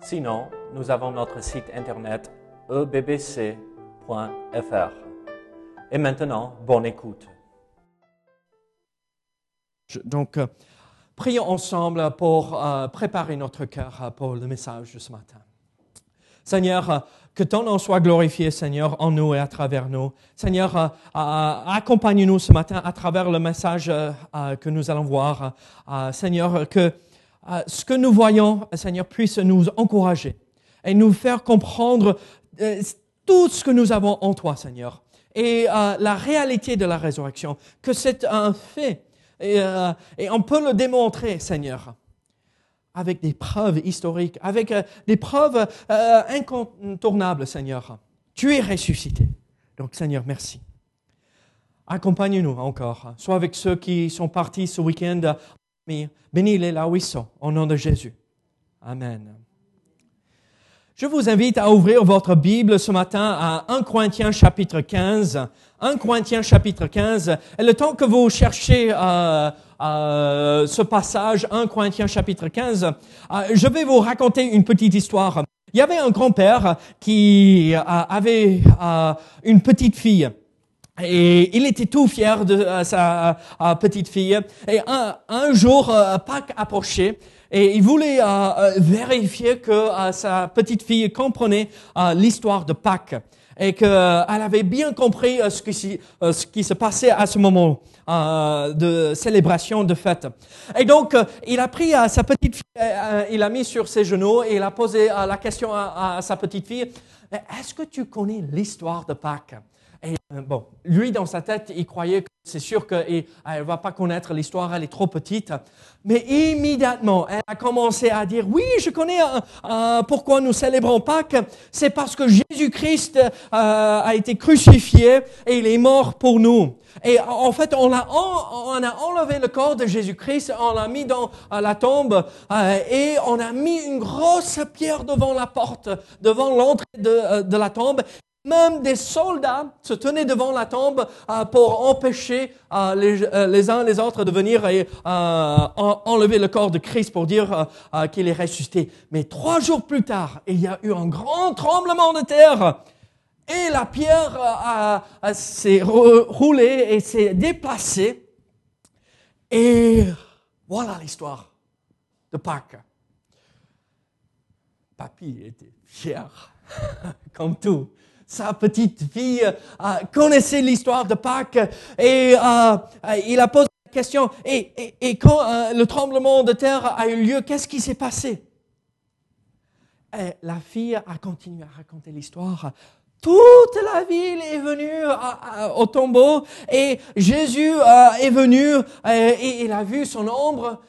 Sinon, nous avons notre site internet ebbc.fr. Et maintenant, bonne écoute. Donc, euh, prions ensemble pour euh, préparer notre cœur euh, pour le message de ce matin. Seigneur, que ton nom soit glorifié, Seigneur, en nous et à travers nous. Seigneur, accompagne-nous ce matin à travers le message que nous allons voir. Seigneur, que euh, ce que nous voyons, Seigneur, puisse nous encourager et nous faire comprendre euh, tout ce que nous avons en toi, Seigneur, et euh, la réalité de la résurrection, que c'est un fait, et, on peut le démontrer, Seigneur, avec des preuves historiques, avec des preuves incontournables, Seigneur. Tu es ressuscité. Donc, Seigneur, merci. Accompagne-nous encore, soit avec ceux qui sont partis ce week-end bénis-les là où ils sont, au nom de Jésus. Amen. Je vous invite à ouvrir votre Bible ce matin à 1 Corinthiens chapitre 15. 1 Corinthiens chapitre 15. Et le temps que vous cherchez euh, euh, ce passage, 1 Corinthiens chapitre 15, euh, je vais vous raconter une petite histoire. Il y avait un grand-père qui avait une petite fille. Et il était tout fier de euh, sa euh, petite fille. Et un, jour, euh, Pâques approchait. Et il voulait vérifier que sa petite fille comprenait l'histoire de Pâques et qu'elle avait bien compris ce qui, se passait à ce moment de célébration, de fête. Et donc, il a pris sa petite fille, il a mis sur ses genoux et il a posé la question à sa petite fille, est-ce que tu connais l'histoire de Pâques? Et euh, bon, lui, dans sa tête, il croyait que c'est sûr qu'elle ne va pas connaître l'histoire, elle est trop petite. Mais immédiatement, elle a commencé à dire, oui, je connais euh, euh, pourquoi nous célébrons Pâques. C'est parce que Jésus-Christ a été crucifié et il est mort pour nous. Et en fait, on a, enlevé le corps de Jésus-Christ, on l'a mis dans la tombe et on a mis une grosse pierre devant la porte, devant l'entrée de la tombe. Même des soldats se tenaient devant la tombe euh, pour empêcher euh, les, euh, les, uns les autres de venir et enlever le corps de Christ pour dire qu'il est ressuscité. Mais trois jours plus tard, il y a eu un grand tremblement de terre et la pierre s'est roulée et s'est déplacée. Et voilà l'histoire de Pâques. Papy était fier, comme tout sa petite fille euh, connaissait l'histoire de Pâques et euh, il a posé la question, et, quand euh, le tremblement de terre a eu lieu, qu'est-ce qui s'est passé? Et La fille a continué à raconter l'histoire. Toute la ville est venue au tombeau et Jésus est venu et il a vu son ombre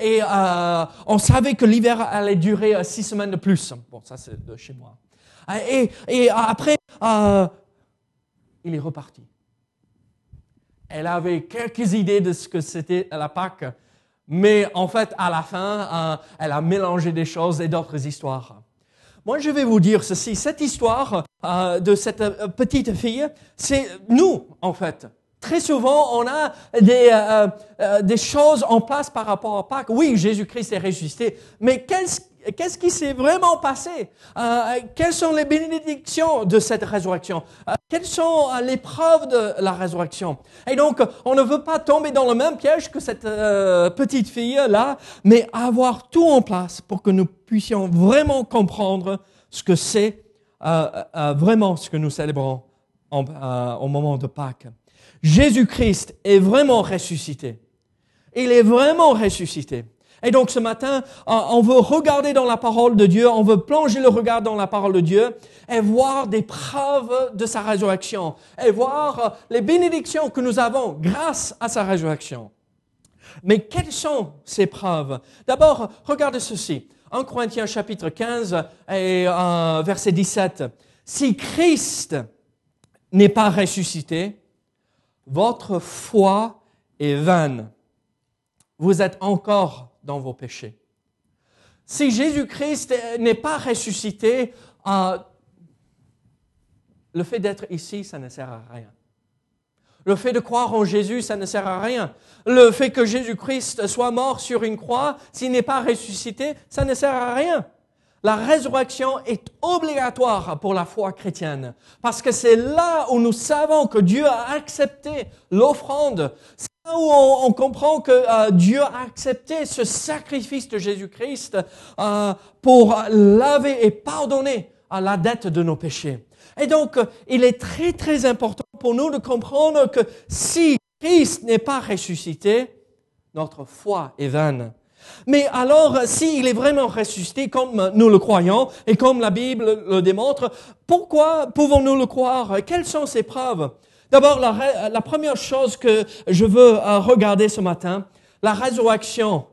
et on savait que l'hiver allait durer six semaines de plus. Bon, ça c'est de chez moi. Ah, et, et après, euh, il est reparti. Elle avait quelques idées de ce que c'était la Pâque, mais en fait, à la fin, euh, elle a mélangé des choses et d'autres histoires. Moi, je vais vous dire ceci. Cette histoire euh, de cette petite fille, c'est nous, en fait. Très souvent, on a des, des choses en place par rapport à Pâques. Oui, Jésus-Christ est ressuscité, mais qu'est-ce Qu'est-ce qui s'est vraiment passé? Euh, Quelles sont les bénédictions de cette résurrection? Euh, Quelles sont euh, les preuves de la résurrection? Et donc, on ne veut pas tomber dans le même piège que cette petite fille-là, mais avoir tout en place pour que nous puissions vraiment comprendre ce que c'est vraiment ce que nous célébrons au moment de Pâques. Jésus-Christ est vraiment ressuscité. Il est vraiment ressuscité. Et donc ce matin, on veut regarder dans la parole de Dieu, on veut plonger le regard dans la parole de Dieu et voir des preuves de sa résurrection et voir les bénédictions que nous avons grâce à sa résurrection. Mais quelles sont ces preuves? D'abord, regardez ceci. 1 Corinthiens chapitre 15 et verset 17. Si Christ n'est pas ressuscité, votre foi est vaine. Vous êtes encore dans vos péchés. Si Jésus-Christ n'est pas ressuscité, euh, le fait d'être ici, ça ne sert à rien. Le fait de croire en Jésus, ça ne sert à rien. Le fait que Jésus-Christ soit mort sur une croix, s'il n'est pas ressuscité, ça ne sert à rien. La résurrection est obligatoire pour la foi chrétienne, parce que c'est là où nous savons que Dieu a accepté l'offrande. C'est là où on, comprend que euh, Dieu a accepté ce sacrifice de Jésus-Christ euh, pour laver et pardonner à la dette de nos péchés. Et donc, il est très très important pour nous de comprendre que si Christ n'est pas ressuscité, notre foi est vaine. Mais alors, s'il est vraiment ressuscité, comme nous le croyons et comme la Bible le démontre, pourquoi pouvons-nous le croire? Quelles sont ces preuves? D'abord, la, première chose que je veux euh, regarder ce matin, la résurrection.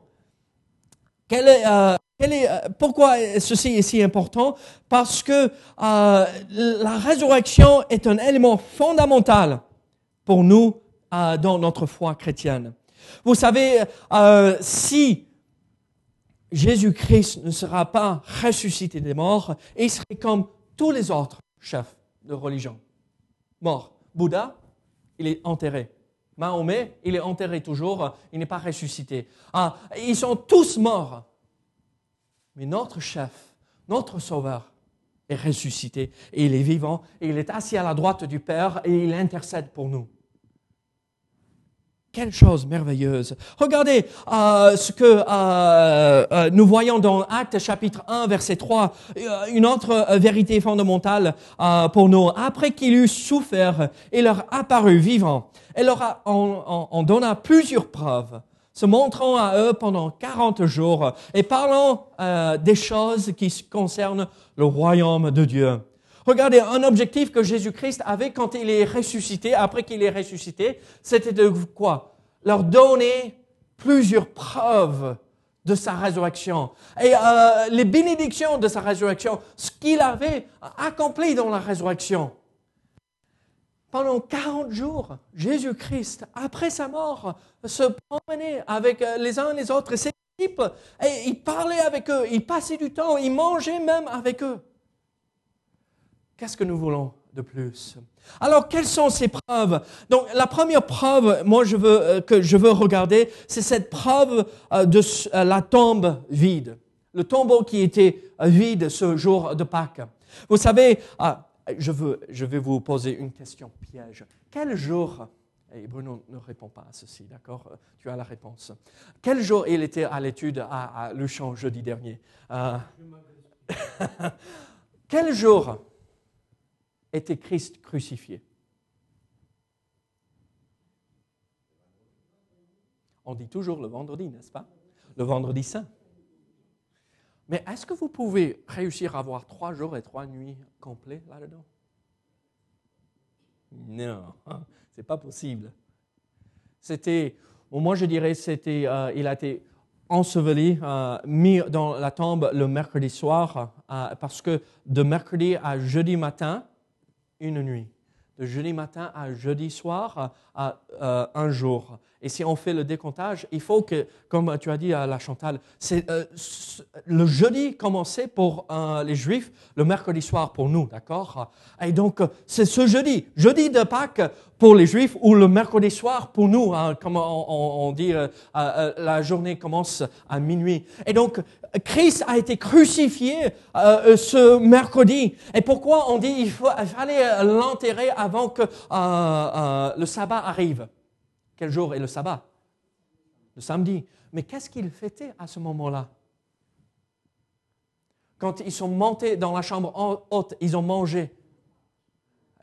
Quelle est, euh, euh, pourquoi ceci est si important? Parce que la résurrection est un élément fondamental pour nous dans notre foi chrétienne. Vous savez, si Jésus-Christ ne sera pas ressuscité des morts et il serait comme tous les autres chefs de religion. Mort. Bouddha, il est enterré. Mahomet, il est enterré toujours, il n'est pas ressuscité. Ah, ils sont tous morts. Mais notre chef, notre sauveur, est ressuscité et il est vivant il est assis à la droite du Père et il intercède pour nous. Quelle chose merveilleuse. Regardez euh, ce que euh, euh, nous voyons dans Actes chapitre 1, verset 3, une autre vérité fondamentale pour nous. Après qu'il eut souffert, il leur apparut vivant et leur on, donna plusieurs preuves, se montrant à eux pendant 40 jours et parlant des choses qui concernent le royaume de Dieu. Regardez, un objectif que Jésus-Christ avait quand il est ressuscité, après qu'il est ressuscité, c'était de quoi? Leur donner plusieurs preuves de sa résurrection et euh, les bénédictions de sa résurrection, ce qu'il avait accompli dans la résurrection. Pendant 40 jours, Jésus-Christ, après sa mort, se promenait avec euh, les uns et les autres ses disciples, et il parlait avec eux, il passait du temps, il mangeait même avec eux. Qu'est-ce que nous voulons de plus? Alors, quelles sont ces preuves? Donc, la première preuve, moi, je veux, euh, que je veux regarder, c'est cette preuve euh, de euh, la tombe vide. Le tombeau qui était vide ce jour de Pâques. Vous savez, ah, je, veux, je vais vous poser une question piège. Quel jour et Bruno ne répond pas à ceci, d'accord? Tu as la réponse. Quel jour il était à l'étude à, à Luchon jeudi dernier? Quel jour était Christ crucifié On dit toujours le vendredi, n'est-ce pas? Le vendredi saint. Mais est-ce que vous pouvez réussir à avoir trois jours et trois nuits complets là-dedans? Non, c'est pas possible. C'était, moi je dirais, c'était, euh, il a été enseveli, euh, mis dans la tombe le mercredi soir, euh, parce que de mercredi à jeudi matin, une nuit. De jeudi matin à jeudi soir, à, euh, un jour. Et si on fait le décomptage, il faut que, comme tu as dit à la Chantal, c'est, euh, le jeudi commençait pour euh, les Juifs, le mercredi soir pour nous, d'accord? Et donc, c'est ce jeudi, jeudi de Pâques pour les Juifs ou le mercredi soir pour nous, hein, comme on, dit, la journée commence à minuit. Et donc, Christ a été crucifié ce mercredi. Et pourquoi on dit il, faut, fallait l'enterrer avant que le sabbat arrive? Quel jour est le sabbat? Le samedi. Mais qu'est-ce qu'ils fêtaient à ce moment-là? Quand ils sont montés dans la chambre haute, ils ont mangé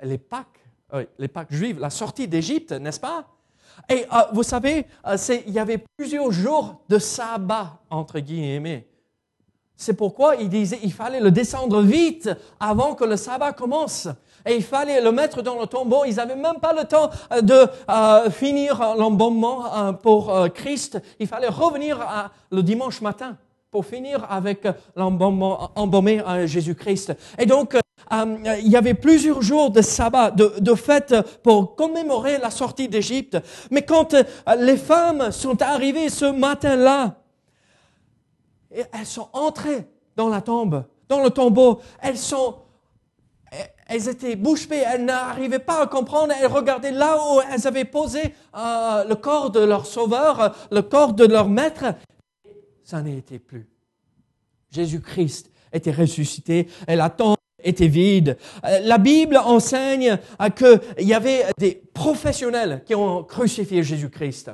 les Pâques, euh, les Pâques juives, la sortie d'Égypte, n'est-ce pas? Et euh, vous savez, euh, il y avait plusieurs jours de sabbat, entre guillemets. C'est pourquoi il disait il fallait le descendre vite avant que le sabbat commence et il fallait le mettre dans le tombeau. Ils n'avaient même pas le temps euh, de euh, finir l'embaumement euh, pour Christ. Il fallait revenir le dimanche matin pour finir avec l'embaumé Jésus-Christ. Et donc, il y avait plusieurs jours de sabbat, de, de fête pour commémorer la sortie d'Égypte. Mais quand les femmes sont arrivées ce matin-là, elles sont entrées dans la tombe, dans le tombeau. Elles sont, elles étaient bouche bée. Elles n'arrivaient pas à comprendre. Elles regardaient là où elles avaient posé euh, le corps de leur sauveur, le corps de leur maître. Ça n'était plus. Jésus-Christ était ressuscité et la tombe était vide. Euh, la Bible enseigne euh, qu'il y avait des professionnels qui ont crucifié Jésus-Christ.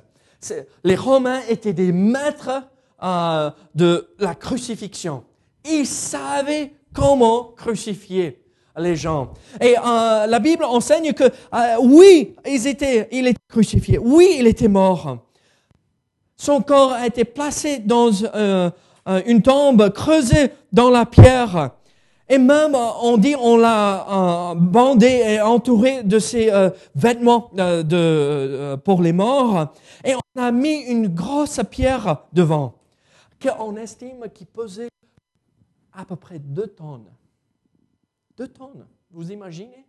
Les Romains étaient des maîtres euh, de la crucifixion. Ils savaient comment crucifier les gens. Et la Bible enseigne que oui, ils étaient, il était crucifié. Oui, il était mort. Son corps a été placé dans une tombe creusée dans la pierre. Et même, euh, on dit, on l'a euh, bandé et entouré de ses euh, vêtements de, pour les morts. Et on a mis une grosse pierre devant, qu'on estime qui pesait à peu près deux tonnes. Deux tonnes, vous imaginez?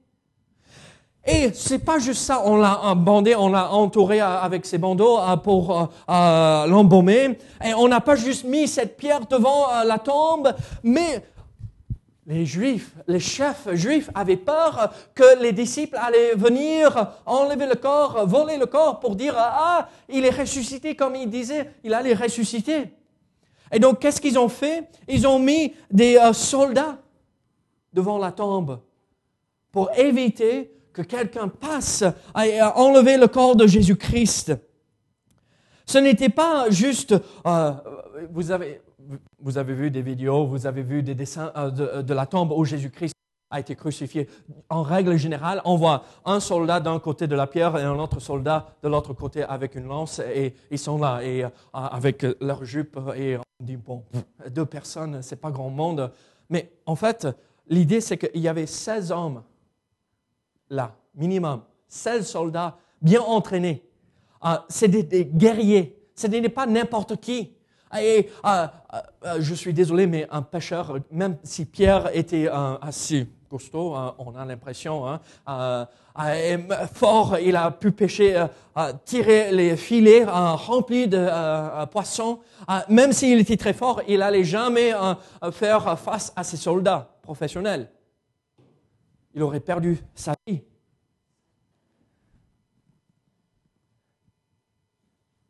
Et c'est pas juste ça, on l'a bandé, on l'a entouré avec ses bandeaux pour l'embaumer. Et on n'a pas juste mis cette pierre devant la tombe, mais les Juifs, les chefs juifs avaient peur que les disciples allaient venir enlever le corps, voler le corps pour dire ah il est ressuscité comme il disait, il allait ressusciter. Et donc qu'est-ce qu'ils ont fait? Ils ont mis des euh, soldats devant la tombe pour éviter que quelqu'un passe à enlever le corps de Jésus-Christ. Ce n'était pas juste, euh, vous avez, vous avez vu des vidéos, vous avez vu des dessins euh, de, la tombe où Jésus-Christ a été crucifié. En règle générale, on voit un soldat d'un côté de la pierre et un autre soldat de l'autre côté avec une lance et ils sont là et euh, avec leur jupe et on dit bon, deux personnes, c'est pas grand monde. Mais en fait, l'idée c'est qu'il y avait 16 hommes là, minimum, 16 soldats bien entraînés. c'est des guerriers, ce n'est pas n'importe qui. Et euh, euh, je suis désolé, mais un pêcheur, même si Pierre était assez costaud, hein, on a l'impression, hein, euh, fort, il a pu pêcher, tirer les filets remplis de poissons. même s'il était très fort, il n'allait jamais faire face à ses soldats professionnels. Il aurait perdu sa vie.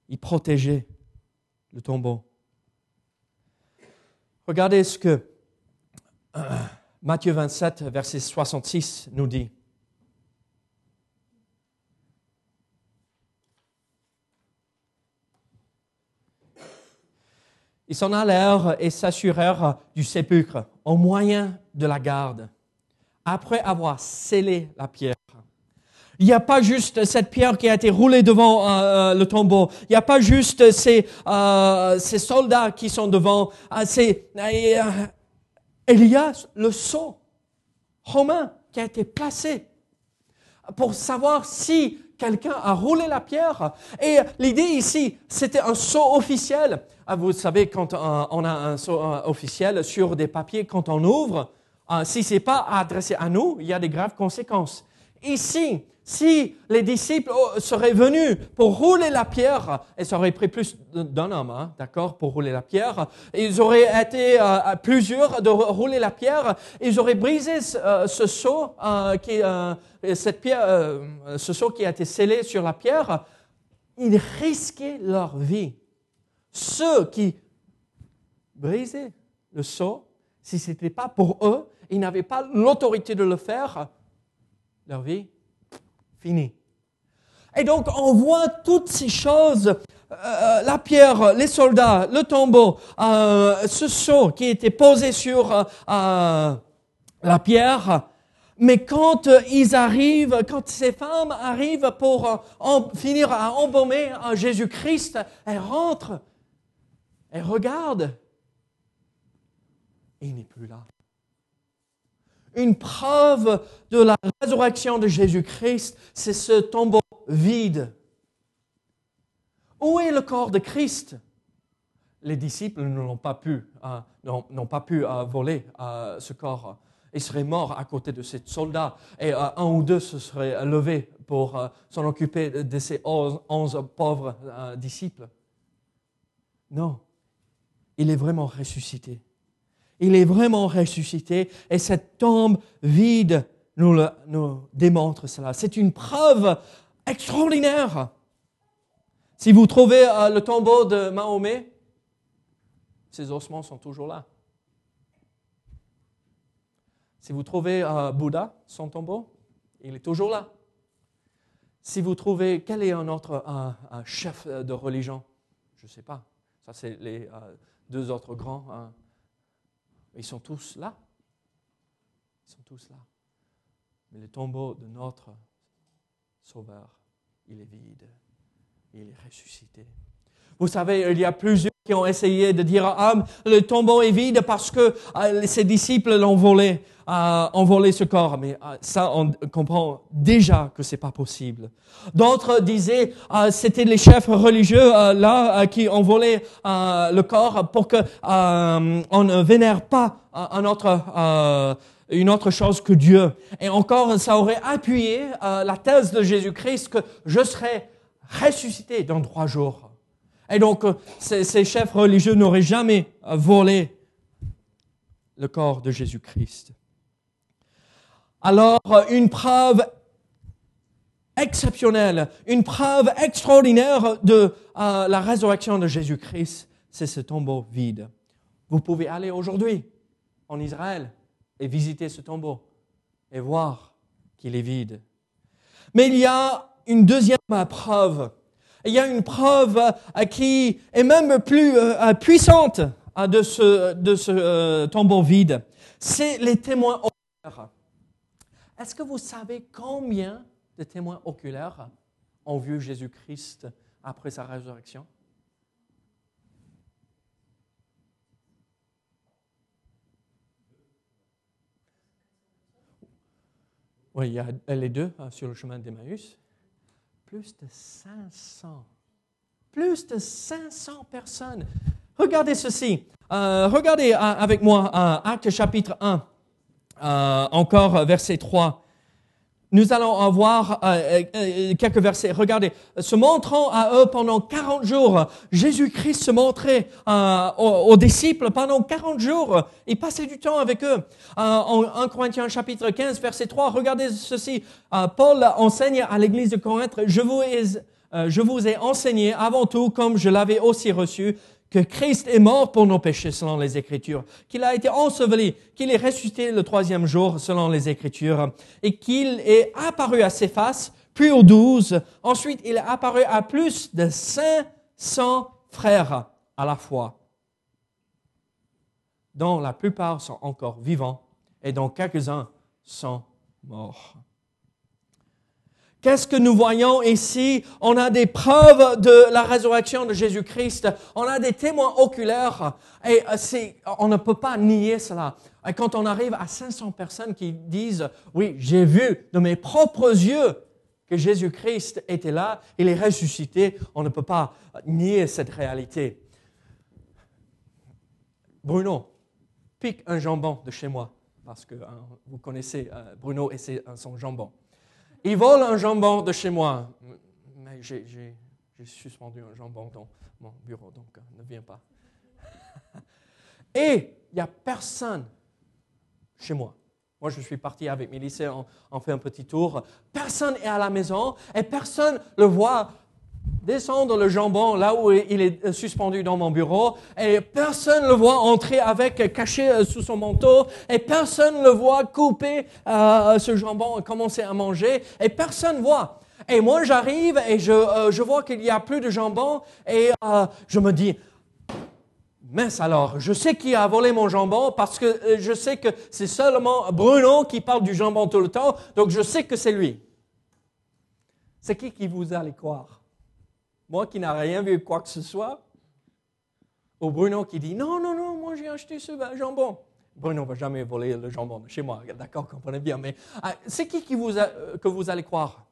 Il protégeait le tombeau. Regardez ce que Matthieu 27, verset 66 nous dit. Ils s'en allèrent et s'assurèrent du sépulcre au moyen de la garde, après avoir scellé la pierre. Il n'y a pas juste cette pierre qui a été roulée devant euh, euh, le tombeau. Il n'y a pas juste ces, euh, ces soldats qui sont devant. c'est, il y a le sceau romain qui a été placé pour savoir si quelqu'un a roulé la pierre. Et l'idée ici, c'était un sceau officiel. Ah, vous savez, quand on a un sceau officiel sur des papiers, quand on ouvre, si c'est pas adressé à nous, il y a des graves conséquences. Ici, si les disciples oh, seraient venus pour rouler la pierre, et ça aurait pris plus d'un homme, hein, d'accord, pour rouler la pierre, ils auraient été euh, plusieurs de rouler la pierre, ils auraient brisé ce, euh, seau, euh, qui, cette pierre, ce seau qui a été scellé sur la pierre, ils risquaient leur vie. Ceux qui brisaient le seau, si ce n'était pas pour eux, ils n'avaient pas l'autorité de le faire, leur vie Et donc on voit toutes ces choses, euh, euh, la pierre, les soldats, le tombeau, euh, ce seau qui était posé sur la pierre. Mais quand ils arrivent, quand ces femmes arrivent pour finir à embaumer Jésus-Christ, elles rentrent, elles regardent, il n'est plus là une preuve de la résurrection de Jésus-Christ, c'est ce tombeau vide. Où est le corps de Christ? Les disciples n'ont pas pu, n'ont pas pu voler ce corps. Ils seraient morts à côté de ces soldats et un ou deux se seraient levés pour s'en occuper de ces onze pauvres disciples. Non, il est vraiment ressuscité. Il est vraiment ressuscité et cette tombe vide nous, démontre cela. C'est une preuve extraordinaire. Si vous trouvez euh, le tombeau de Mahomet, ses ossements sont toujours là. Si vous trouvez euh, Bouddha, son tombeau, il est toujours là. Si vous trouvez, quel est un autre chef de religion? Je ne sais pas. Ça, c'est les euh, deux autres grands. Ils sont tous là. Ils sont tous là. Mais le tombeau de notre Sauveur, il est vide. Il est ressuscité. Vous savez, il y a plusieurs qui ont essayé de dire, ah, le tombeau est vide parce que euh, ses disciples l'ont volé, euh, ont volé ce corps. Mais euh, ça, on comprend déjà que c'est pas possible. D'autres disaient, c'était les chefs religieux là qui ont volé le corps pour que on ne vénère pas un autre une autre chose que Dieu. Et encore, ça aurait appuyé la thèse de Jésus-Christ que je serai ressuscité dans trois jours. Et donc, euh, ces, chefs religieux n'auraient jamais euh, volé le corps de Jésus-Christ. Alors, euh, une preuve exceptionnelle, une preuve extraordinaire de la résurrection de Jésus-Christ, c'est ce tombeau vide. Vous pouvez aller aujourd'hui en Israël et visiter ce tombeau et voir qu'il est vide. Mais il y a une deuxième preuve il y a une preuve euh, qui est même plus euh, euh, puissante de ce, de ce tombeau vide. C'est les témoins oculaires. Est-ce que vous savez combien de témoins oculaires ont vu Jésus-Christ après sa résurrection? Oui, il y a les deux sur le chemin d'Emmaüs plus de 500. Plus de 500 personnes. Regardez ceci. Euh, regardez euh, avec moi euh, Acte chapitre 1, encore verset 3 nous allons avoir euh, euh, euh, quelques versets. Regardez, se montrant à eux pendant 40 jours, Jésus-Christ se montrait aux, disciples pendant 40 jours. Il passait du temps avec eux. en 1 Corinthiens chapitre 15, verset 3, regardez ceci. Paul enseigne à l'église de Corinthe, je vous ai enseigné avant tout, comme je l'avais aussi reçu, que Christ est mort pour nos péchés selon les Écritures, qu'il a été enseveli, qu'il est ressuscité le troisième jour selon les Écritures, et qu'il est apparu à ses faces, puis aux douze. Ensuite, il est apparu à plus de 500 frères à la fois, dont la plupart sont encore vivants et dont quelques-uns sont morts. Qu'est-ce que nous voyons ici? On a des preuves de la résurrection de Jésus-Christ. On a des témoins oculaires. Et euh, on ne peut pas nier cela. Quand on arrive à 500 personnes qui disent, oui, j'ai vu de mes propres yeux que Jésus-Christ était là, il est ressuscité, on ne peut pas nier cette réalité. Bruno, pique un jambon de chez moi, parce que hein, vous connaissez euh, Bruno et son jambon. Il vole un jambon de chez moi. Mais j'ai suspendu un jambon dans mon bureau, donc euh, ne viens pas. Et il n'y a personne chez moi. Moi, je suis parti avec mes lycéens, on, fait un petit tour. Personne est à la maison et personne le voit descendre le jambon là où il est suspendu dans mon bureau et personne le voit entrer avec caché euh, sous son manteau et personne le voit couper euh, ce jambon et commencer à manger et personne voit. Et moi j'arrive et je, euh, je vois qu'il y a plus de jambon et je me dis mince alors, je sais qui a volé mon jambon parce que je sais que c'est seulement Bruno qui parle du jambon tout le temps, donc je sais que c'est lui. C'est qui qui vous allez croire? Moi qui n'ai rien vu quoi que ce soit, ou Bruno qui dit non, non, non, moi j'ai acheté ce jambon. Bruno ne va jamais voler le jambon chez moi, d'accord, comprenez bien, mais ah, c'est qui, vous que vous allez croire?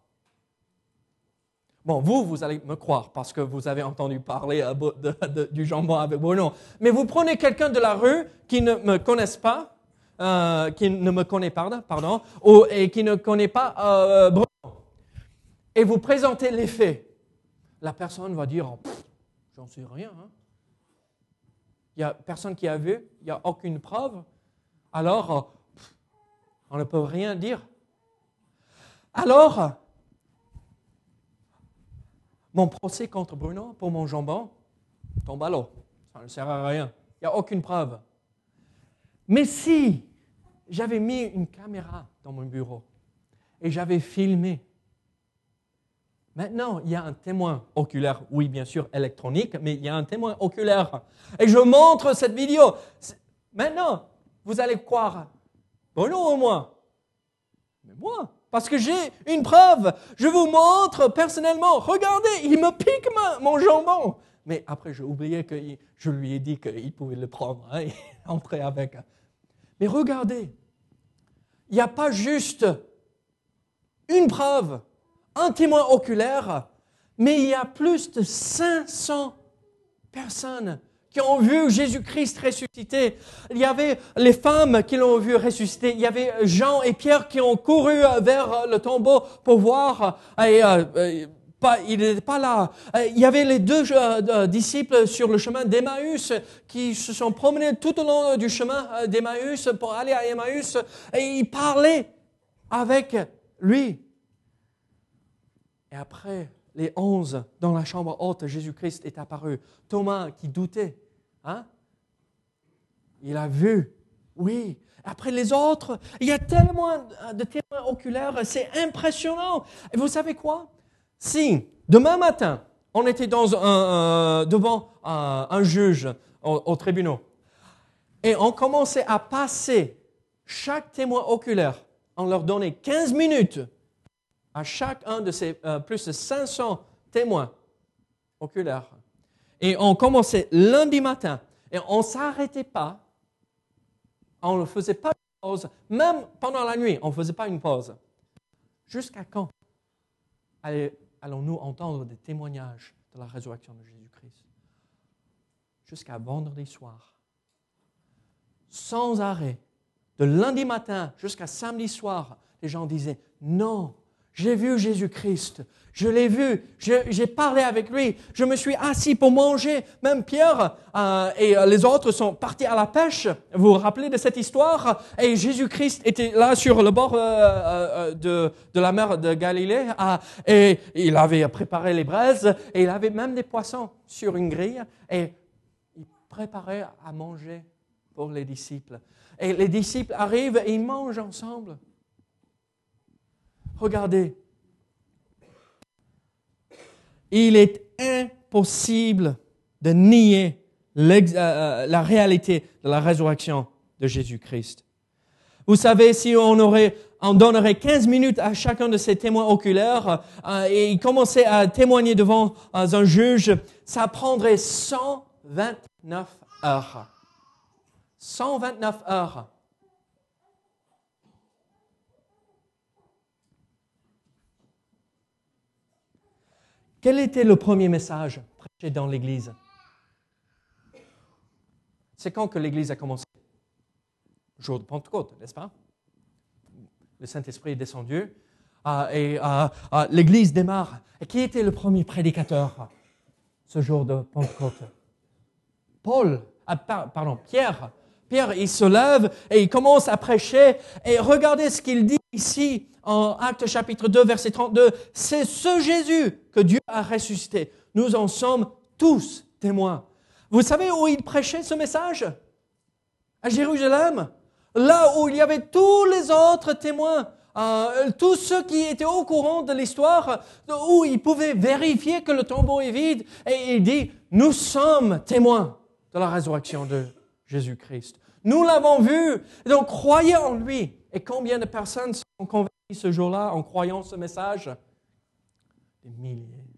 Bon, vous, vous allez me croire parce que vous avez entendu parler euh, du jambon avec Bruno. Mais vous prenez quelqu'un de la rue qui ne me connaisse pas, euh, qui ne me connaît pas, pardon, et qui ne connaît pas euh, Bruno, et vous présentez les faits. La personne va dire, j'en sais rien. Hein. Il n'y a personne qui a vu, il n'y a aucune preuve. Alors, on ne peut rien dire. Alors, mon procès contre Bruno pour mon jambon tombe à l'eau. Ça ne sert à rien. Il n'y a aucune preuve. Mais si j'avais mis une caméra dans mon bureau et j'avais filmé, maintenant il y a un témoin oculaire, oui bien sûr électronique, mais il y a un témoin oculaire. Et je montre cette vidéo. Maintenant, vous allez croire Bruno ou moi Mais moi parce que j'ai une preuve. Je vous montre personnellement. Regardez, il me pique mon jambon. Mais après, j'ai oublié que je lui ai dit qu'il pouvait le prendre hein, et entrer avec. Mais regardez, il n'y a pas juste une preuve, un témoin oculaire, mais il y a plus de 500 personnes qui ont vu Jésus-Christ ressuscité. Il y avait les femmes qui l'ont vu ressusciter. Il y avait Jean et Pierre qui ont couru vers le tombeau pour voir. Et, euh, euh, pas, il n'était pas là. Il y avait les deux euh, disciples sur le chemin d'Emmaüs qui se sont promenés tout au long du chemin d'Emmaüs pour aller à Emmaüs et ils parlaient avec lui. Et après, les onze dans la chambre haute, Jésus-Christ est apparu. Thomas qui doutait, Hein? Il a vu. Oui. Après les autres, il y a tellement de témoins oculaires, c'est impressionnant. Et vous savez quoi? Si demain matin, on était un, devant un, juge au, au tribunal et on commençait à passer chaque témoin oculaire, on leur donnait 15 minutes à chacun de ces euh, plus de 500 témoins oculaires et on commençait lundi matin et on ne s'arrêtait pas. On ne faisait pas de pause. Même pendant la nuit, on ne faisait pas une pause. Jusqu'à quand allons-nous entendre des témoignages de la résurrection de Jésus-Christ? Jusqu'à vendredi soir. Sans arrêt. De lundi matin jusqu'à samedi soir, les gens disaient, non, j'ai vu Jésus-Christ. Je l'ai vu, j'ai parlé avec lui, je me suis assis pour manger. Même Pierre euh, et euh, les autres sont partis à la pêche. Vous vous rappelez de cette histoire? Et Jésus-Christ était là sur le bord euh, de, de, la mer de Galilée et il avait préparé les braises et il avait même des poissons sur une grille et il préparait à manger pour les disciples. Et les disciples arrivent et ils mangent ensemble. Regardez. Il est impossible de nier euh, euh, la réalité de la résurrection de Jésus-Christ. Vous savez, si on aurait, on donnerait 15 minutes à chacun de ces témoins oculaires euh, et ils à témoigner devant un juge, ça prendrait 129 heures. 129 heures. Quel était le premier message prêché dans l'Église? C'est quand que l'Église a commencé? Jour de Pentecôte, n'est-ce pas? Le Saint-Esprit est descendu ah, et ah, ah, l'Église démarre. Et qui était le premier prédicateur ce jour de Pentecôte? Paul, pardon, Pierre. Pierre, il se lève et il commence à prêcher. Et regardez ce qu'il dit ici en Acte chapitre 2, verset 32, c'est ce Jésus que Dieu a ressuscité. Nous en sommes tous témoins. Vous savez où il prêchait ce message? À Jérusalem, là où il y avait tous les autres témoins, euh, tous ceux qui étaient au courant de l'histoire, où ils pouvaient vérifier que le tombeau est vide. Et il dit, nous sommes témoins de la résurrection de Jésus-Christ. Nous l'avons vu, donc croyez en lui. Et combien de personnes sont convaincues ce jour-là en croyant ce message? Des milliers.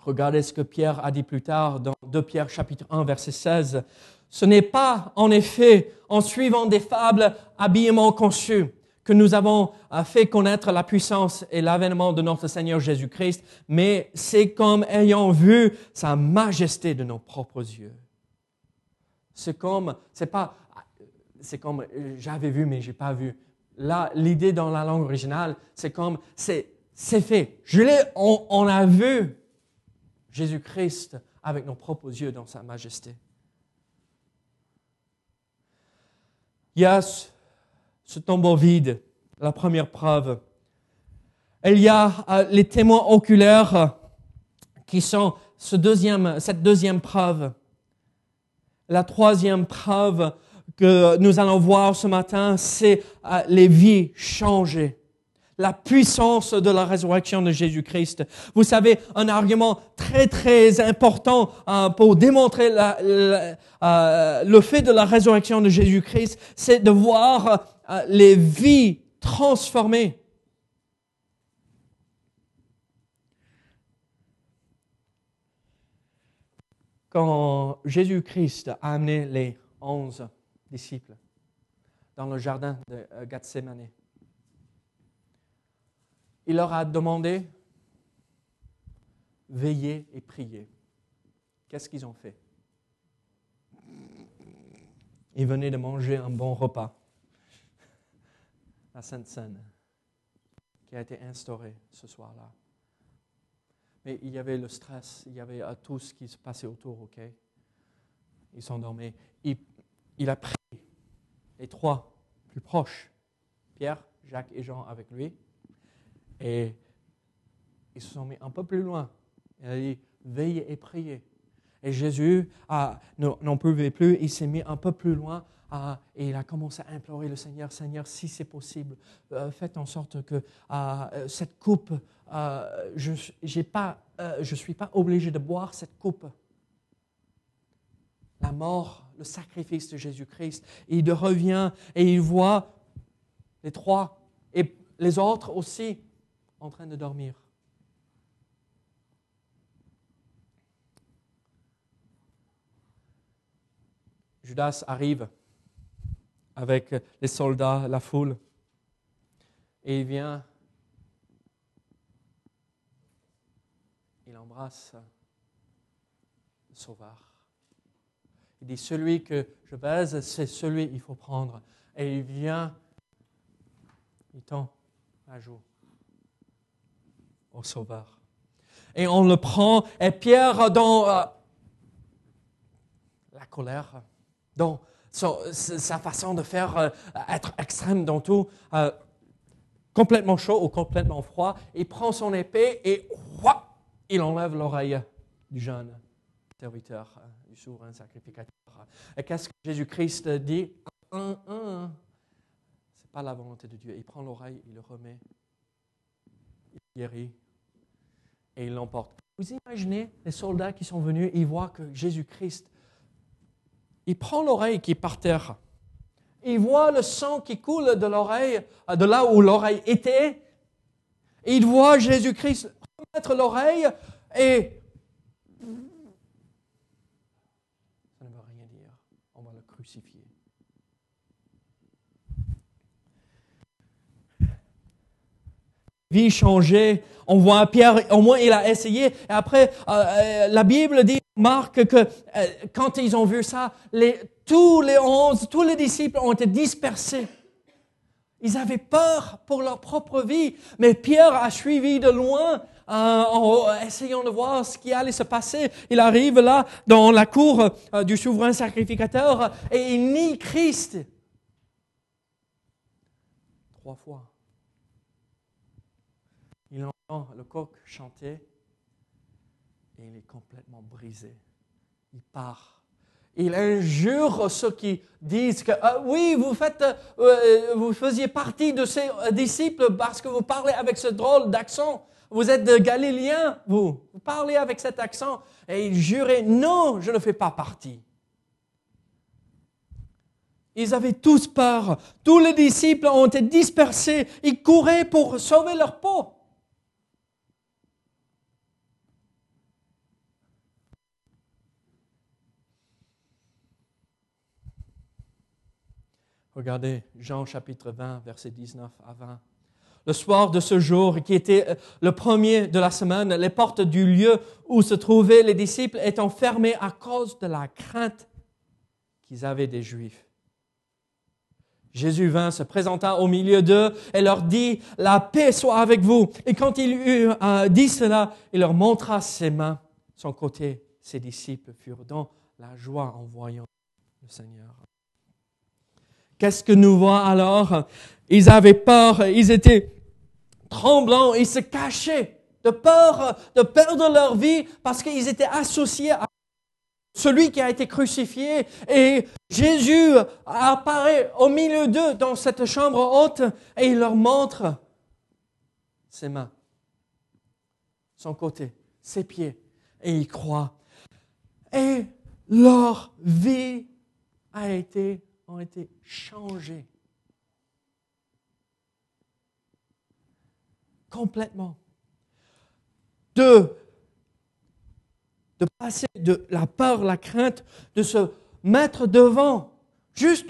Regardez ce que Pierre a dit plus tard dans 2 Pierre chapitre 1 verset 16. Ce n'est pas en effet en suivant des fables habillement conçues que nous avons euh, fait connaître la puissance et l'avènement de notre Seigneur Jésus-Christ, mais c'est comme ayant vu sa majesté de nos propres yeux. C'est comme, c'est pas, c'est comme euh, j'avais vu mais j'ai pas vu. Là, l'idée dans la langue originale, c'est comme c'est fait. Je l'ai, on, on a vu Jésus-Christ avec nos propres yeux dans sa majesté. Il y a ce tombeau vide, la première preuve. Il y a euh, les témoins oculaires qui sont ce deuxième, cette deuxième preuve. La troisième preuve que nous allons voir ce matin, c'est euh, les vies changées la puissance de la résurrection de Jésus-Christ. Vous savez, un argument très très important euh, pour démontrer euh, le fait de la résurrection de Jésus-Christ, c'est de voir les vies transformées. Quand Jésus-Christ a amené les onze disciples dans le jardin de Gethsemane, il leur a demandé, veillez et priez. Qu'est-ce qu'ils ont fait? Ils venaient de manger un bon repas, la Sainte Seine, qui a été instaurée ce soir-là. Mais il y avait le stress, il y avait euh, tout ce qui se passait autour, ok? Ils sont dormis. Il, il a pris les trois plus proches, Pierre, Jacques et Jean avec lui, et ils se sont mis un peu plus loin. Il a dit, veillez et priez. Et Jésus n'en pouvait plus, il s'est mis un peu plus loin et il a commencé à implorer le Seigneur, Seigneur, si c'est possible, euh, faites en sorte que euh, cette coupe, euh, je ne suis pas obligé de boire cette coupe. La mort, le sacrifice de Jésus-Christ. Il revient et il voit les trois et les autres aussi en train de dormir. Judas arrive avec les soldats, la foule, et il vient, il embrasse le sauveur. Il dit, celui que je baise, c'est celui qu'il faut prendre. Et il vient, il tend à joue au Sauveur. Et on le prend, et Pierre, dans euh, la colère, dans sa façon de faire euh, être extrême dans tout, euh, complètement chaud ou complètement froid, il prend son épée et il enlève l'oreille du jeune serviteur, du souverain sacrificateur. Et qu'est-ce que Jésus-Christ dit? Ce n'est pas la volonté de Dieu. Il prend l'oreille, il le remet, il guérit et il l'emporte. Vous imaginez les soldats qui sont venus, ils voient que Jésus-Christ, il prend l'oreille qui est par terre. Il voit le sang qui coule de l'oreille, de là où l'oreille était. il voit Jésus-Christ remettre l'oreille et ça ne veut rien dire. On va le crucifier. Vie changée, on voit Pierre, au moins il a essayé. Et après, euh, euh, la Bible dit, Marc, que euh, quand ils ont vu ça, tous les onze, tous les disciples ont été dispersés. Ils avaient peur pour leur propre vie. Mais Pierre a suivi de loin en essayant de voir ce qui allait se passer. Il arrive là dans la cour du souverain sacrificateur et il nie Christ. Trois fois. Il entend le coq chanter et il est complètement brisé. Il part. Il injure ceux qui disent que ah oui, vous, faites, euh, vous faisiez partie de ces disciples parce que vous parlez avec ce drôle d'accent. Vous êtes de Galiléens, vous. Vous parlez avec cet accent. Et il jurait, non, je ne fais pas partie. Ils avaient tous peur. Tous les disciples ont été dispersés. Ils couraient pour sauver leur peau. Regardez Jean chapitre 20, verset 19 à 20. Le soir de ce jour, qui était euh, le premier de la semaine, les portes du lieu où se trouvaient les disciples étant fermées à cause de la crainte qu'ils avaient des Juifs. Jésus vint, se présenta au milieu d'eux et leur dit, la paix soit avec vous. Et quand il eut euh, dit cela, il leur montra ses mains. Son côté, ses disciples furent dans la joie en voyant le Seigneur. Qu'est-ce que nous voyons alors? Ils avaient peur, ils étaient tremblants, ils se cachaient de peur de perdre leur vie parce qu'ils étaient associés à celui qui a été crucifié. Et Jésus apparaît au milieu d'eux dans cette chambre haute et il leur montre ses mains, son côté, ses pieds. Et ils croient. Et leur vie a été, ont été changées. Complètement. De de passer de la peur, la crainte, de se mettre devant, juste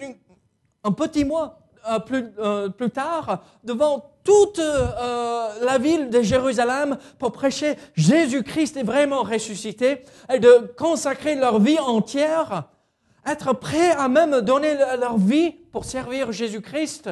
un petit mois euh, plus, euh, plus, tard, devant toute euh, la ville de Jérusalem pour prêcher Jésus-Christ est vraiment ressuscité et de consacrer leur vie entière, être prêt à même donner leur vie pour servir Jésus-Christ.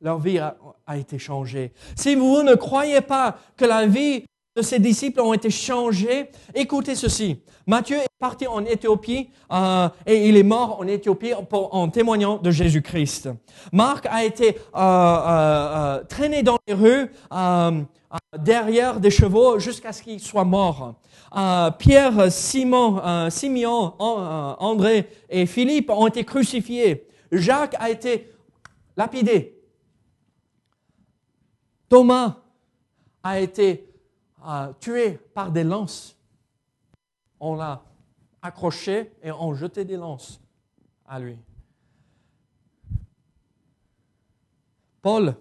Leur vie a, a été changée. Si vous ne croyez pas que la vie de ses disciples ont été changés. Écoutez ceci. Matthieu est parti en Éthiopie euh, et il est mort en Éthiopie en témoignant de Jésus-Christ. Marc a été euh, euh, traîné dans les rues derrière des chevaux jusqu'à ce qu'il soit mort. Pierre, Simon, Simeon, André et Philippe ont été crucifiés. Jacques a été lapidé. Thomas a été tué par des lances. On l'a accroché et on jeté des lances à lui. Paul,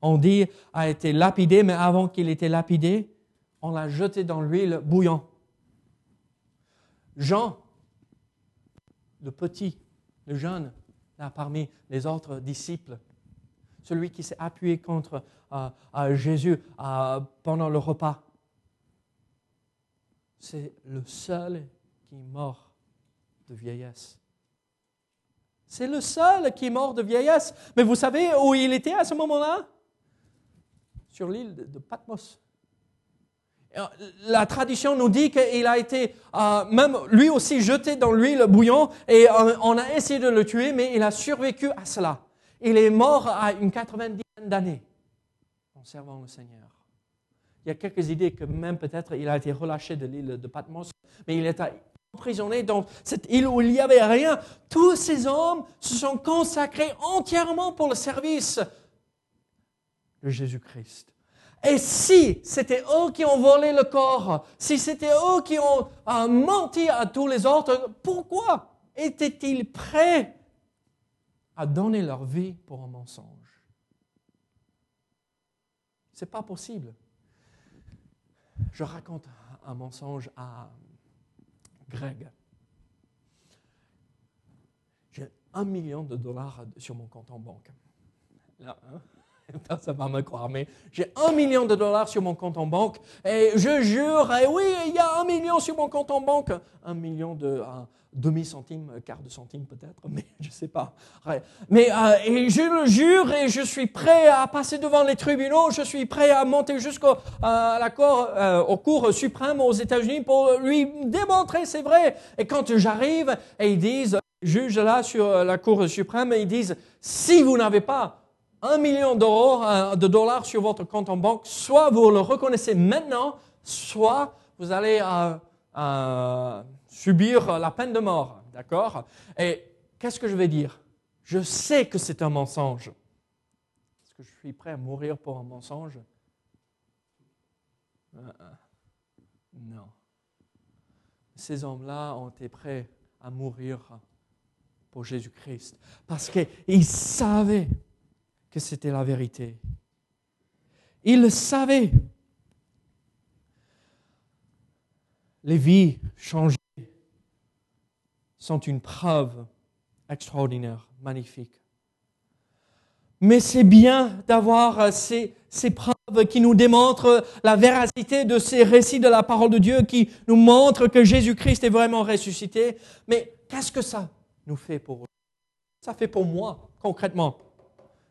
on dit, a été lapidé, mais avant qu'il était lapidé, on l'a jeté dans l'huile bouillante. Jean, le petit, le jeune, là parmi les autres disciples, celui qui s'est appuyé contre à, Jésus pendant le repas. C'est le seul qui est mort de vieillesse. C'est le seul qui est mort de vieillesse. Mais vous savez où il était à ce moment-là? Sur l'île de Patmos. La tradition nous dit qu'il a été euh, même lui aussi jeté dans l'huile bouillon et euh, on a essayé de le tuer, mais il a survécu à cela. Il est mort à une quatre-vingt-dizaine d'années servant le Seigneur. Il y a quelques idées que même peut-être il a été relâché de l'île de Patmos, mais il était emprisonné dans cette île où il n'y avait rien. Tous ces hommes se sont consacrés entièrement pour le service de Jésus-Christ. Et si c'était eux qui ont volé le corps, si c'était eux qui ont euh, menti à tous les autres, pourquoi étaient-ils prêts à donner leur vie pour un mensonge n'est pas possible. Je raconte un mensonge à Greg. J'ai un million de dollars sur mon compte en banque. Là, hein? Ça va me croire, mais j'ai un million de dollars sur mon compte en banque. Et je jure, et oui, il y a un million sur mon compte en banque, un million de demi-centime, quart de centime peut-être, mais je ne sais pas. Mais euh, et je le jure et je suis prêt à passer devant les tribunaux, je suis prêt à monter jusqu'au euh, au cours suprême aux États-Unis pour lui démontrer c'est vrai. Et quand j'arrive et ils disent, juge là sur la cour suprême, ils disent, si vous n'avez pas un million d'euros, euh, de dollars sur votre compte en banque, soit vous le reconnaissez maintenant, soit vous allez euh, euh, subir la peine de mort. D'accord? Et qu'est-ce que je vais dire? Je sais que c'est un mensonge. Est-ce que je suis prêt à mourir pour un mensonge? Non. Ces hommes-là ont été prêts à mourir pour Jésus-Christ parce qu'ils savaient que c'était la vérité. Il le savait. Les vies changées sont une preuve extraordinaire, magnifique. Mais c'est bien d'avoir ces, ces preuves qui nous démontrent la véracité de ces récits de la parole de Dieu, qui nous montrent que Jésus-Christ est vraiment ressuscité. Mais qu'est-ce que ça nous fait pour eux? Ça fait pour moi, concrètement.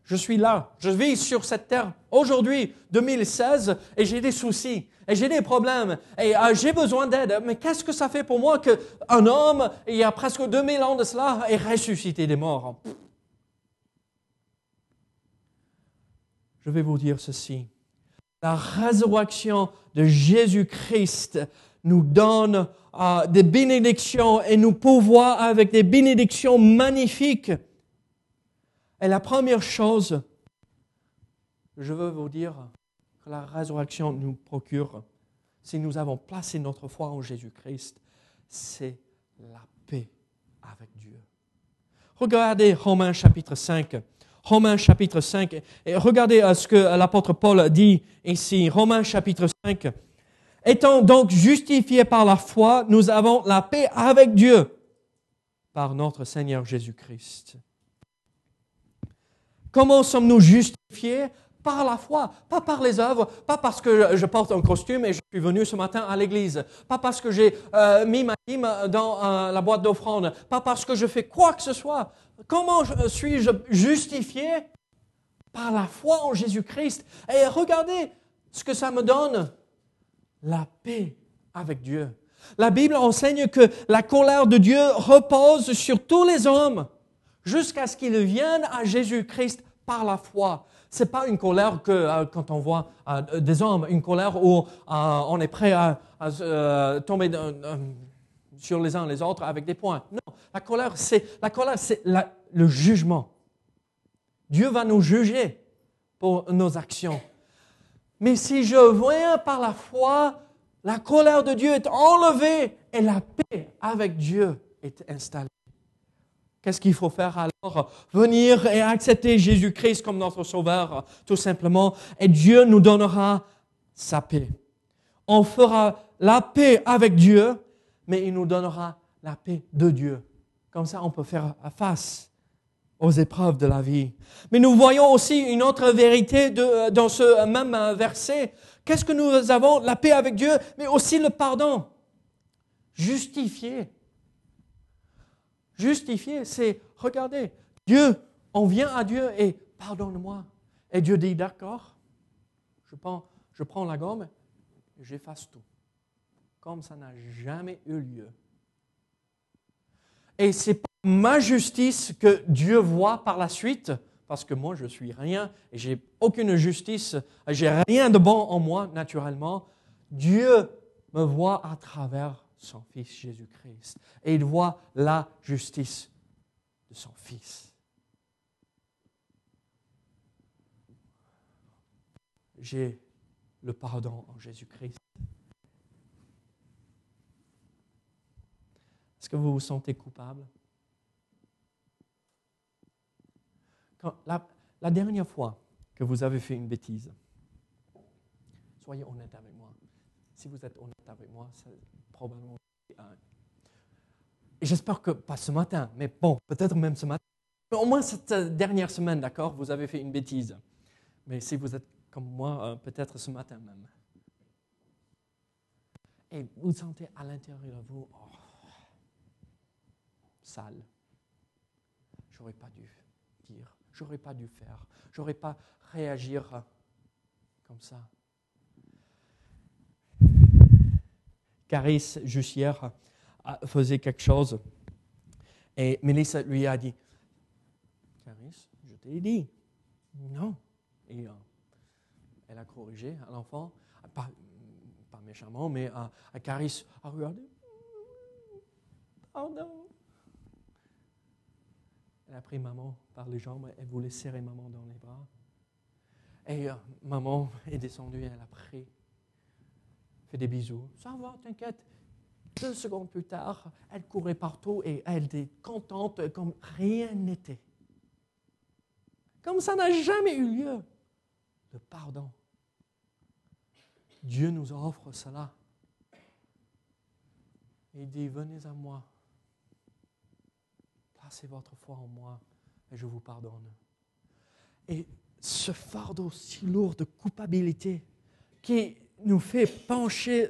Je suis là, je vis sur cette terre aujourd'hui, 2016, et j'ai des soucis, et j'ai des problèmes, et euh, j'ai besoin d'aide. Mais qu'est-ce que ça fait pour moi qu'un homme, il y a presque 2000 ans de cela, est ressuscité des morts? Je vais vous dire ceci. La résurrection de Jésus-Christ nous donne euh, des bénédictions et nous pouvoirs avec des bénédictions magnifiques. Et la première chose, je veux vous dire que la résurrection nous procure, si nous avons placé notre foi en Jésus-Christ, c'est la paix avec Dieu. Regardez Romains chapitre 5. Romains chapitre 5. Et regardez ce que l'apôtre Paul dit ici. Romains chapitre 5. Étant donc justifiés par la foi, nous avons la paix avec Dieu par notre Seigneur Jésus-Christ. Comment sommes-nous justifiés par la foi, pas par les œuvres, pas parce que je porte un costume et je suis venu ce matin à l'église, pas parce que j'ai euh, mis ma dîme dans euh, la boîte d'offrande, pas parce que je fais quoi que ce soit. Comment suis-je justifié Par la foi en Jésus-Christ? Et regardez ce que ça me donne. La paix avec Dieu. La Bible enseigne que la colère de Dieu repose sur tous les hommes jusqu'à ce qu'ils viennent à Jésus-Christ par la foi. Ce n'est pas une colère que euh, quand on voit euh, des hommes, une colère où euh, on est prêt à, tomber sur les uns les autres avec des poings. Non, la colère, c'est le jugement. Dieu va nous juger pour nos actions. Mais si je viens par la foi, la colère de Dieu est enlevée et la paix avec Dieu est installée. Qu'est-ce qu'il faut faire alors? Venir et accepter Jésus-Christ comme notre Sauveur, tout simplement, et Dieu nous donnera sa paix. On fera la paix avec Dieu, mais il nous donnera la paix de Dieu. Comme ça, on peut faire face aux épreuves de la vie. Mais nous voyons aussi une autre vérité de, dans ce même verset. Qu'est-ce que nous avons? La paix avec Dieu, mais aussi le pardon. Justifié Justifier, c'est, regardez, Dieu, on vient à Dieu et pardonne-moi. Et Dieu dit, d'accord, je prends, la gomme j'efface tout. Comme ça n'a jamais eu lieu. Et c'est pas ma justice que Dieu voit par la suite, parce que moi je suis rien et j'ai aucune justice, j'ai rien de bon en moi naturellement. Dieu me voit à travers son Fils Jésus-Christ. Et il voit la justice de son Fils. J'ai le pardon en Jésus-Christ. Est-ce que vous vous sentez coupable? la, dernière fois que vous avez fait une bêtise, soyez honnête avec moi. Si vous êtes honnête avec moi, probablement. J'espère que pas ce matin, mais bon, peut-être même ce matin. Au moins cette euh, dernière semaine, d'accord, vous avez fait une bêtise. Mais si vous êtes comme moi, euh, peut-être ce matin même. Et vous sentez à l'intérieur de vous, oh, sale. J'aurais pas dû dire, j'aurais pas dû faire, j'aurais pas réagir comme ça. Caris Jussière faisait quelque chose. Et Mélissa lui a dit, Caris, je t'ai dit, non. Et euh, elle a corrigé à l'enfant, pas, méchamment, mais à, à Caris a regardé, pardon. Elle a pris maman par les jambes, elle voulait serrer maman dans les bras. Et euh, maman est descendue, elle a pris fait des bisous. Ça va, t'inquiète. Deux secondes plus tard, elle courait partout et elle était contente comme rien n'était. Comme ça n'a jamais eu lieu. Le pardon. Dieu nous offre cela. Il dit, venez à moi. placez votre foi en moi et je vous pardonne. Et ce fardeau si lourd de culpabilité qui nous fait pencher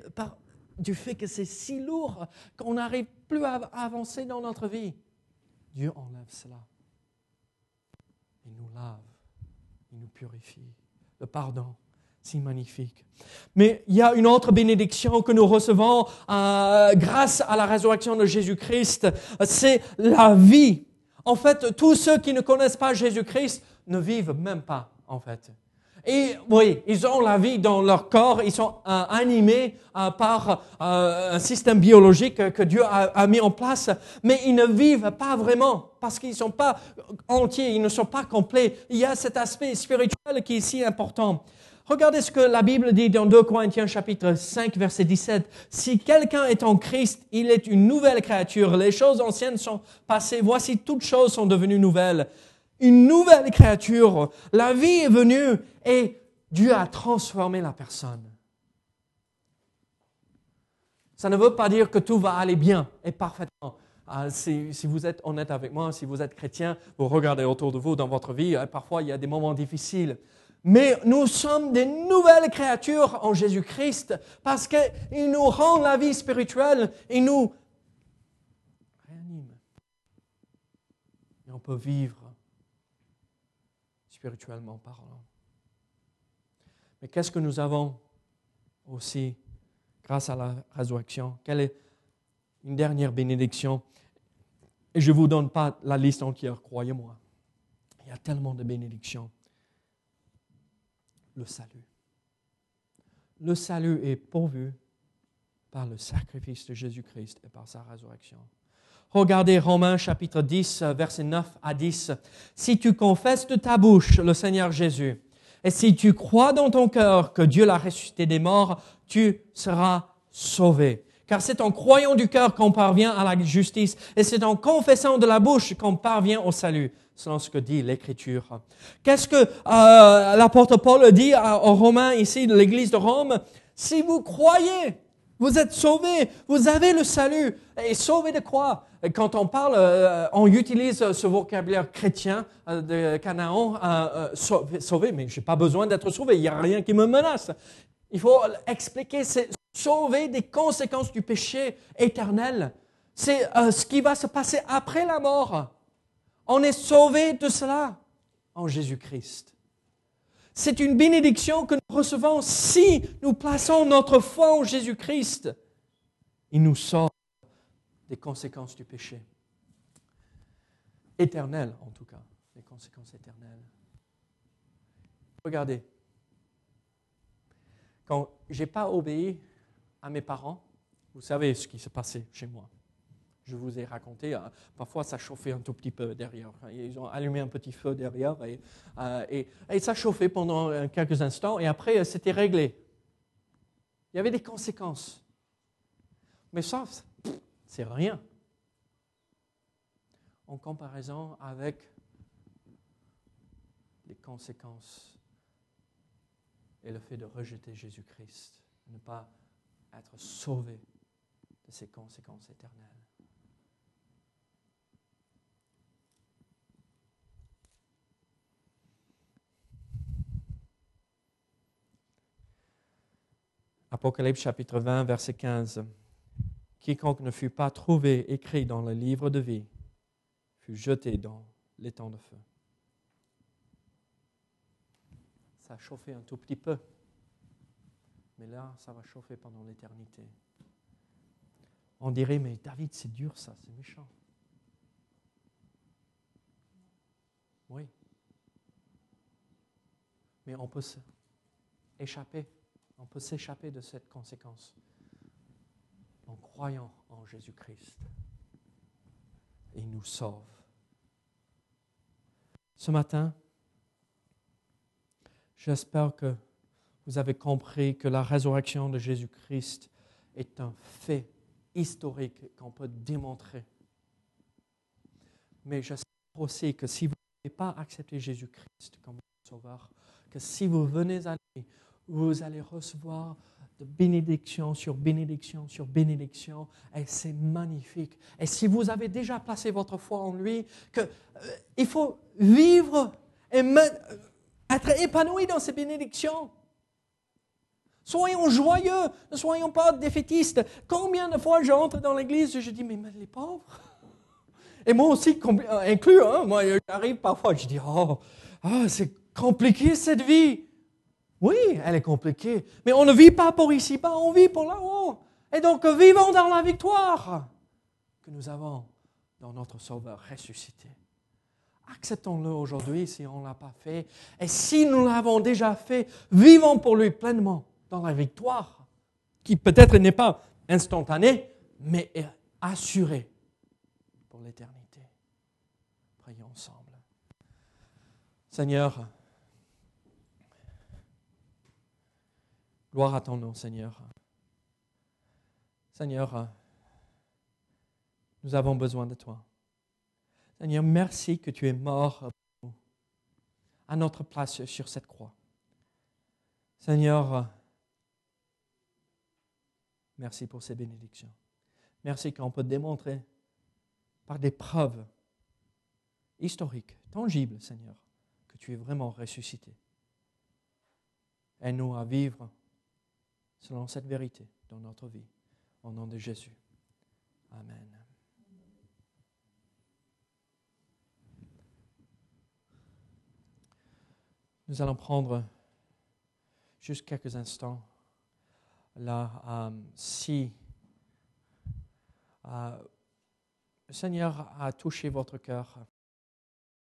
du fait que c'est si lourd qu'on n'arrive plus à avancer dans notre vie, Dieu enlève cela. Il nous lave, il nous purifie. Le pardon, si magnifique. Mais il y a une autre bénédiction que nous recevons euh, grâce à la résurrection de Jésus-Christ, c'est la vie. En fait, tous ceux qui ne connaissent pas Jésus-Christ ne vivent même pas, en fait. Et oui, ils ont la vie dans leur corps, ils sont euh, animés euh, par euh, un système biologique que Dieu a, a, mis en place, mais ils ne vivent pas vraiment parce qu'ils ne sont pas entiers, ils ne sont pas complets. Il y a cet aspect spirituel qui est si important. Regardez ce que la Bible dit dans 2 Corinthiens chapitre 5 verset 17. Si quelqu'un est en Christ, il est une nouvelle créature. Les choses anciennes sont passées. Voici toutes choses sont devenues nouvelles. Une nouvelle créature. La vie est venue et Dieu a transformé la personne. Ça ne veut pas dire que tout va aller bien et parfaitement. Ah, si, vous êtes honnête avec moi, si vous êtes chrétien, vous regardez autour de vous dans votre vie, parfois il y a des moments difficiles. Mais nous sommes des nouvelles créatures en Jésus-Christ parce qu'il nous rend la vie spirituelle et nous réanime. Et on peut vivre spirituellement parlant. Mais qu'est-ce que nous avons aussi grâce à la résurrection? Quelle est une dernière bénédiction? Et je ne vous donne pas la liste entière, croyez-moi. Il y a tellement de bénédictions le salut. Le salut est pourvu par le sacrifice de Jésus-Christ et par sa résurrection. Regardez Romains chapitre 10, verset 9 à 10. Si tu confesses de ta bouche le Seigneur Jésus, et si tu crois dans ton cœur que Dieu l'a ressuscité des morts, tu seras sauvé. Car c'est en croyant du cœur qu'on parvient à la justice, et c'est en confessant de la bouche qu'on parvient au salut selon ce que dit l'Écriture. Qu'est-ce que euh, l'apôtre Paul dit aux Romains ici de l'Église de Rome? Si vous croyez, vous êtes sauvés, vous avez le salut. Et sauvé de quoi? Quand on parle, euh, on utilise ce vocabulaire chrétien euh, de Canaan, euh, sauvé, mais je n'ai pas besoin d'être sauvé, il n'y a rien qui me menace. Il faut expliquer, c'est sauver des conséquences du péché éternel. C'est ce qui va se passer après la mort. On est sauvé de cela en Jésus-Christ. C'est une bénédiction que nous recevons si nous plaçons notre foi en Jésus-Christ. Il nous sort des conséquences du péché. Éternelles, en tout cas, des conséquences éternelles. Regardez, quand je n'ai pas obéi à mes parents, vous savez ce qui s'est passé chez moi je vous ai raconté, hein, parfois ça chauffait un tout petit peu derrière. Ils ont allumé un petit feu derrière euh, et, et, ça chauffait pendant euh, quelques instants et après euh, c'était réglé. Il y avait des conséquences. Mais ça, c'est rien en comparaison avec les conséquences et le fait de rejeter Jésus-Christ, ne pas être sauvé de ces conséquences éternelles. Apocalypse chapitre 20, verset 15. Quiconque ne fut pas trouvé écrit dans le livre de vie fut jeté dans l'étang de feu. Ça a chauffé un tout petit peu, mais là, ça va chauffer pendant l'éternité. On dirait, mais David, c'est dur ça, c'est méchant. Oui. Mais on peut s'échapper on peut s'échapper de cette conséquence en croyant en Jésus-Christ. Il nous sauve. Ce matin, j'espère que vous avez compris que la résurrection de Jésus-Christ est un fait historique qu'on peut démontrer. Mais j'espère aussi que si vous n'avez pas accepté Jésus-Christ comme sauveur, que si vous venez à lui, vous allez recevoir de bénédiction sur bénédiction sur bénédiction. Et c'est magnifique. Et si vous avez déjà placé votre foi en lui, que, euh, il faut vivre et être épanoui dans ces bénédictions. Soyons joyeux, ne soyons pas défaitistes. Combien de fois j'entre dans l'église et je dis, mais, les pauvres. Et moi aussi, euh, inclus, hein, moi j'arrive parfois, je dis, oh, oh c'est compliqué cette vie. Oui, elle est compliquée, mais on ne vit pas pour ici-bas, on vit pour là-haut. Et donc, vivons dans la victoire que nous avons dans notre Sauveur ressuscité. Acceptons-le aujourd'hui si on ne l'a pas fait. Et si nous l'avons déjà fait, vivons pour lui pleinement dans la victoire, qui peut-être n'est pas instantanée, mais est assurée pour l'éternité. Prions ensemble. Seigneur, Gloire à ton nom, Seigneur. Seigneur, nous avons besoin de toi. Seigneur, merci que tu es mort pour nous, à notre place sur cette croix. Seigneur, merci pour ces bénédictions. Merci qu'on peut démontrer par des preuves historiques, tangibles, Seigneur, que tu es vraiment ressuscité. Aide-nous à vivre selon cette vérité dans notre vie. Au nom de Jésus. Amen. Nous allons prendre juste quelques instants là. Si le Seigneur a touché votre cœur,